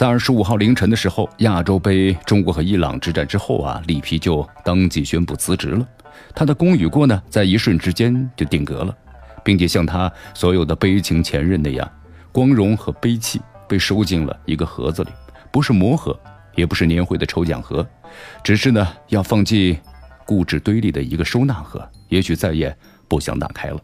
在二十五号凌晨的时候，亚洲杯中国和伊朗之战之后啊，里皮就当即宣布辞职了。他的功与过呢，在一瞬之间就定格了，并且像他所有的悲情前任那样，光荣和悲戚被收进了一个盒子里，不是魔盒，也不是年会的抽奖盒，只是呢要放进固执堆里的一个收纳盒，也许再也不想打开了。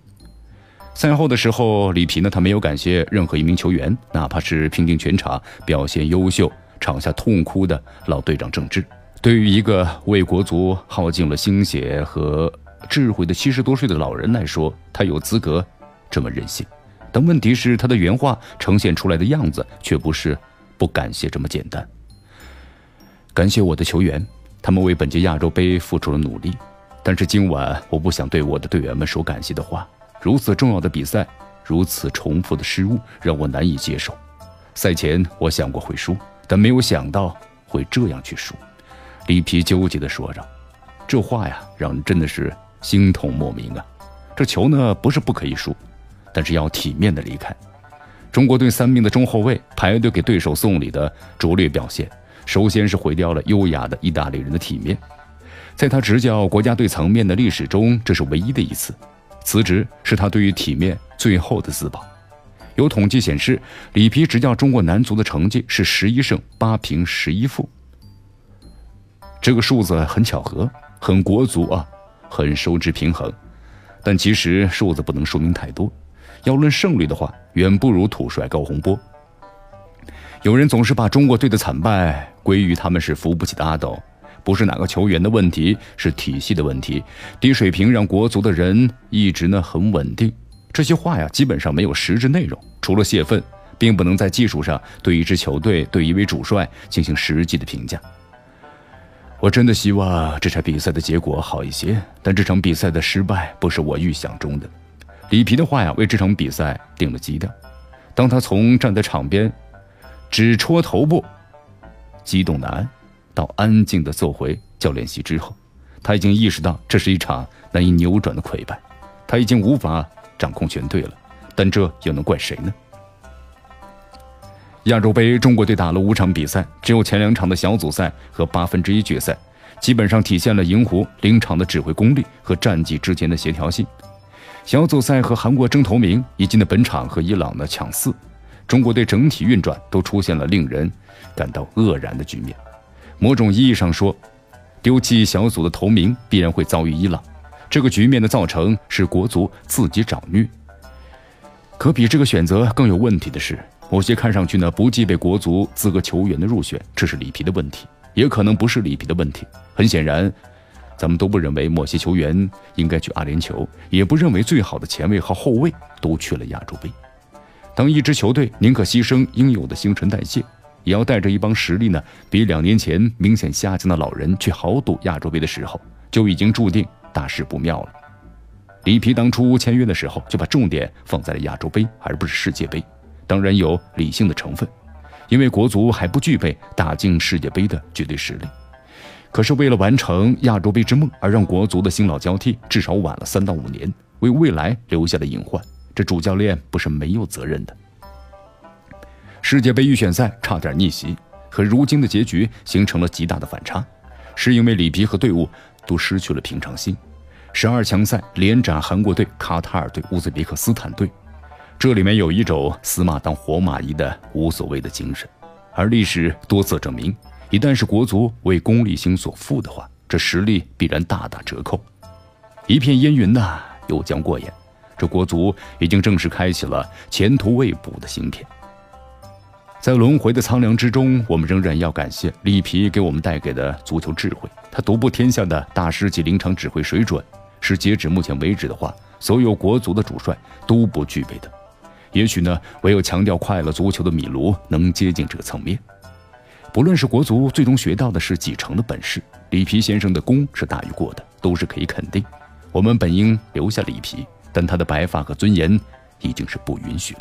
赛后的时候，里皮呢，他没有感谢任何一名球员，哪怕是拼尽全场表现优秀、场下痛哭的老队长郑智。对于一个为国足耗尽了心血和智慧的七十多岁的老人来说，他有资格这么任性。但问题是，他的原话呈现出来的样子却不是不感谢这么简单。感谢我的球员，他们为本届亚洲杯付出了努力。但是今晚，我不想对我的队员们说感谢的话。如此重要的比赛，如此重复的失误，让我难以接受。赛前我想过会输，但没有想到会这样去输。里皮纠结地说着，这话呀，让人真的是心痛莫名啊。这球呢，不是不可以输，但是要体面的离开。中国队三名的中后卫排队给对手送礼的拙劣表现，首先是毁掉了优雅的意大利人的体面。在他执教国家队层面的历史中，这是唯一的一次。辞职是他对于体面最后的自保。有统计显示，里皮执教中国男足的成绩是十一胜八平十一负。这个数字很巧合，很国足啊，很收支平衡。但其实数字不能说明太多。要论胜率的话，远不如土帅高洪波。有人总是把中国队的惨败归于他们是扶不起的阿斗。不是哪个球员的问题，是体系的问题。低水平让国足的人一直呢很稳定。这些话呀，基本上没有实质内容，除了泄愤，并不能在技术上对一支球队、对一位主帅进行实际的评价。我真的希望这场比赛的结果好一些，但这场比赛的失败不是我预想中的。里皮的话呀，为这场比赛定了基调。当他从站在场边，只戳头部，激动难安。到安静的坐回教练席之后，他已经意识到这是一场难以扭转的溃败，他已经无法掌控全队了。但这又能怪谁呢？亚洲杯中国队打了五场比赛，只有前两场的小组赛和八分之一决赛，基本上体现了银狐临场的指挥功力和战绩之间的协调性。小组赛和韩国争头名，以及呢本场和伊朗的抢四，中国队整体运转都出现了令人感到愕然的局面。某种意义上说，丢弃小组的头名必然会遭遇伊朗。这个局面的造成是国足自己找虐。可比这个选择更有问题的是，某些看上去呢不具备国足资格球员的入选，这是里皮的问题，也可能不是里皮的问题。很显然，咱们都不认为某些球员应该去阿联酋，也不认为最好的前卫和后卫都去了亚洲杯。当一支球队宁可牺牲应有的新陈代谢。也要带着一帮实力呢，比两年前明显下降的老人去豪赌亚洲杯的时候，就已经注定大事不妙了。里皮当初签约的时候就把重点放在了亚洲杯，而不是世界杯，当然有理性的成分，因为国足还不具备打进世界杯的绝对实力。可是为了完成亚洲杯之梦，而让国足的新老交替至少晚了三到五年，为未来留下了隐患，这主教练不是没有责任的。世界杯预选赛差点逆袭，和如今的结局形成了极大的反差，是因为里皮和队伍都失去了平常心。十二强赛连斩韩国队、卡塔尔队、乌兹别克斯坦队，这里面有一种死马当活马医的无所谓的精神。而历史多次证明，一旦是国足为功利心所负的话，这实力必然大打折扣。一片烟云呐，又将过眼，这国足已经正式开启了前途未卜的新篇。在轮回的苍凉之中，我们仍然要感谢里皮给我们带给的足球智慧。他独步天下的大师级临场指挥水准，是截止目前为止的话，所有国足的主帅都不具备的。也许呢，唯有强调快乐足球的米卢能接近这个层面。不论是国足最终学到的是几成的本事，里皮先生的功是大于过的，都是可以肯定。我们本应留下里皮，但他的白发和尊严已经是不允许了。